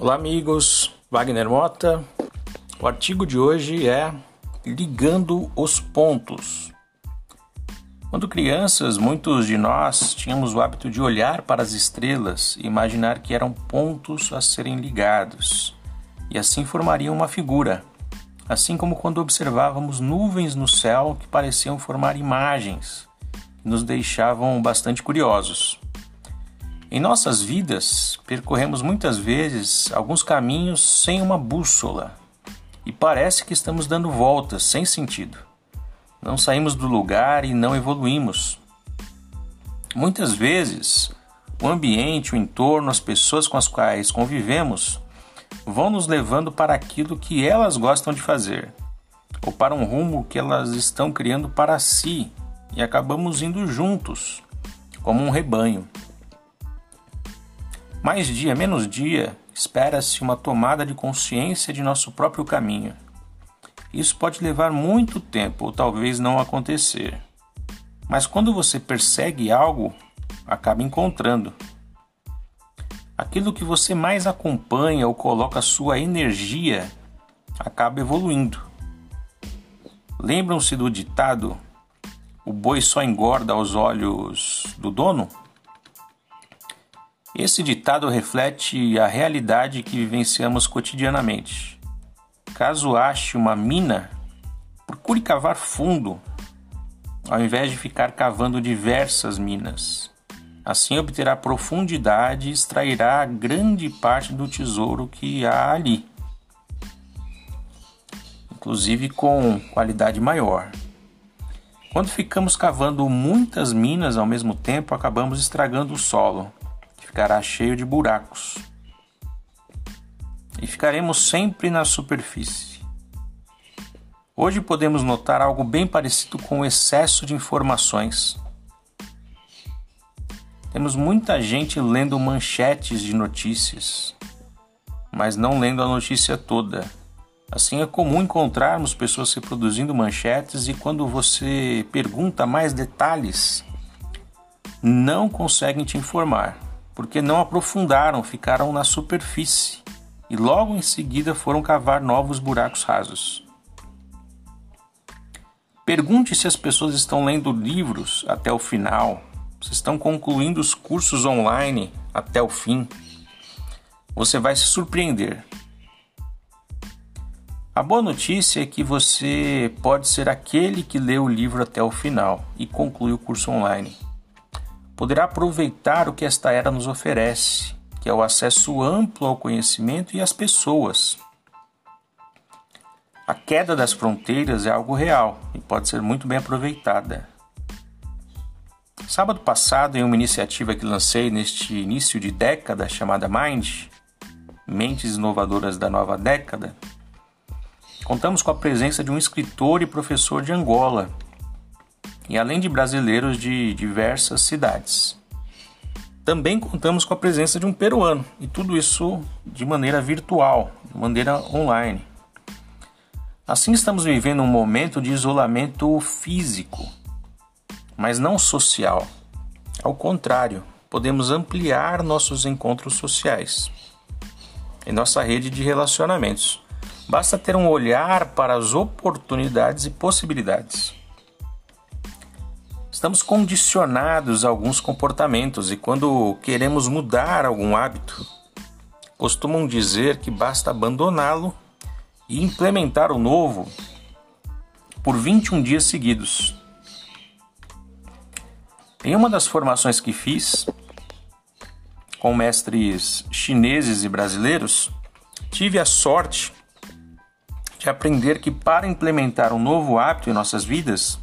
Olá, amigos. Wagner Mota. O artigo de hoje é Ligando os Pontos. Quando crianças, muitos de nós tínhamos o hábito de olhar para as estrelas e imaginar que eram pontos a serem ligados, e assim formariam uma figura. Assim como quando observávamos nuvens no céu que pareciam formar imagens, que nos deixavam bastante curiosos. Em nossas vidas, percorremos muitas vezes alguns caminhos sem uma bússola e parece que estamos dando voltas sem sentido. Não saímos do lugar e não evoluímos. Muitas vezes, o ambiente, o entorno, as pessoas com as quais convivemos vão nos levando para aquilo que elas gostam de fazer ou para um rumo que elas estão criando para si e acabamos indo juntos, como um rebanho. Mais dia, menos dia, espera-se uma tomada de consciência de nosso próprio caminho. Isso pode levar muito tempo ou talvez não acontecer. Mas quando você persegue algo, acaba encontrando. Aquilo que você mais acompanha ou coloca sua energia acaba evoluindo. Lembram-se do ditado: o boi só engorda aos olhos do dono? Esse ditado reflete a realidade que vivenciamos cotidianamente. Caso ache uma mina, procure cavar fundo, ao invés de ficar cavando diversas minas. Assim obterá profundidade e extrairá grande parte do tesouro que há ali, inclusive com qualidade maior. Quando ficamos cavando muitas minas ao mesmo tempo, acabamos estragando o solo ficará cheio de buracos. E ficaremos sempre na superfície. Hoje podemos notar algo bem parecido com o excesso de informações. Temos muita gente lendo manchetes de notícias, mas não lendo a notícia toda. Assim é comum encontrarmos pessoas reproduzindo manchetes e quando você pergunta mais detalhes, não conseguem te informar porque não aprofundaram, ficaram na superfície e logo em seguida foram cavar novos buracos rasos. Pergunte se as pessoas estão lendo livros até o final, se estão concluindo os cursos online até o fim. Você vai se surpreender. A boa notícia é que você pode ser aquele que lê o livro até o final e conclui o curso online poderá aproveitar o que esta era nos oferece, que é o acesso amplo ao conhecimento e às pessoas. A queda das fronteiras é algo real e pode ser muito bem aproveitada. Sábado passado, em uma iniciativa que lancei neste início de década chamada Mind, Mentes Inovadoras da Nova Década, contamos com a presença de um escritor e professor de Angola, e além de brasileiros de diversas cidades. Também contamos com a presença de um peruano e tudo isso de maneira virtual, de maneira online. Assim estamos vivendo um momento de isolamento físico, mas não social. Ao contrário, podemos ampliar nossos encontros sociais em nossa rede de relacionamentos. Basta ter um olhar para as oportunidades e possibilidades. Estamos condicionados a alguns comportamentos e quando queremos mudar algum hábito, costumam dizer que basta abandoná-lo e implementar o novo por 21 dias seguidos. Em uma das formações que fiz com mestres chineses e brasileiros, tive a sorte de aprender que para implementar um novo hábito em nossas vidas,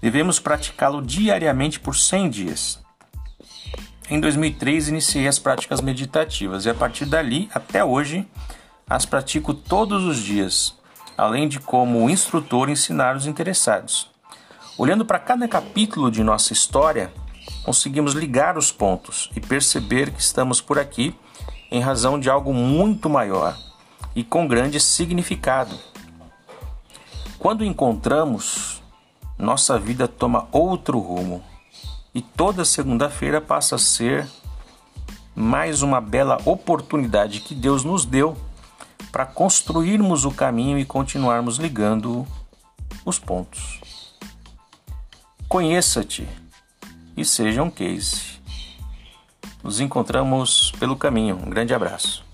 Devemos praticá-lo diariamente por 100 dias. Em 2003 iniciei as práticas meditativas e a partir dali até hoje as pratico todos os dias, além de como instrutor ensinar os interessados. Olhando para cada capítulo de nossa história, conseguimos ligar os pontos e perceber que estamos por aqui em razão de algo muito maior e com grande significado. Quando encontramos nossa vida toma outro rumo e toda segunda-feira passa a ser mais uma bela oportunidade que Deus nos deu para construirmos o caminho e continuarmos ligando os pontos. Conheça-te e seja um case. Nos encontramos pelo caminho. Um grande abraço.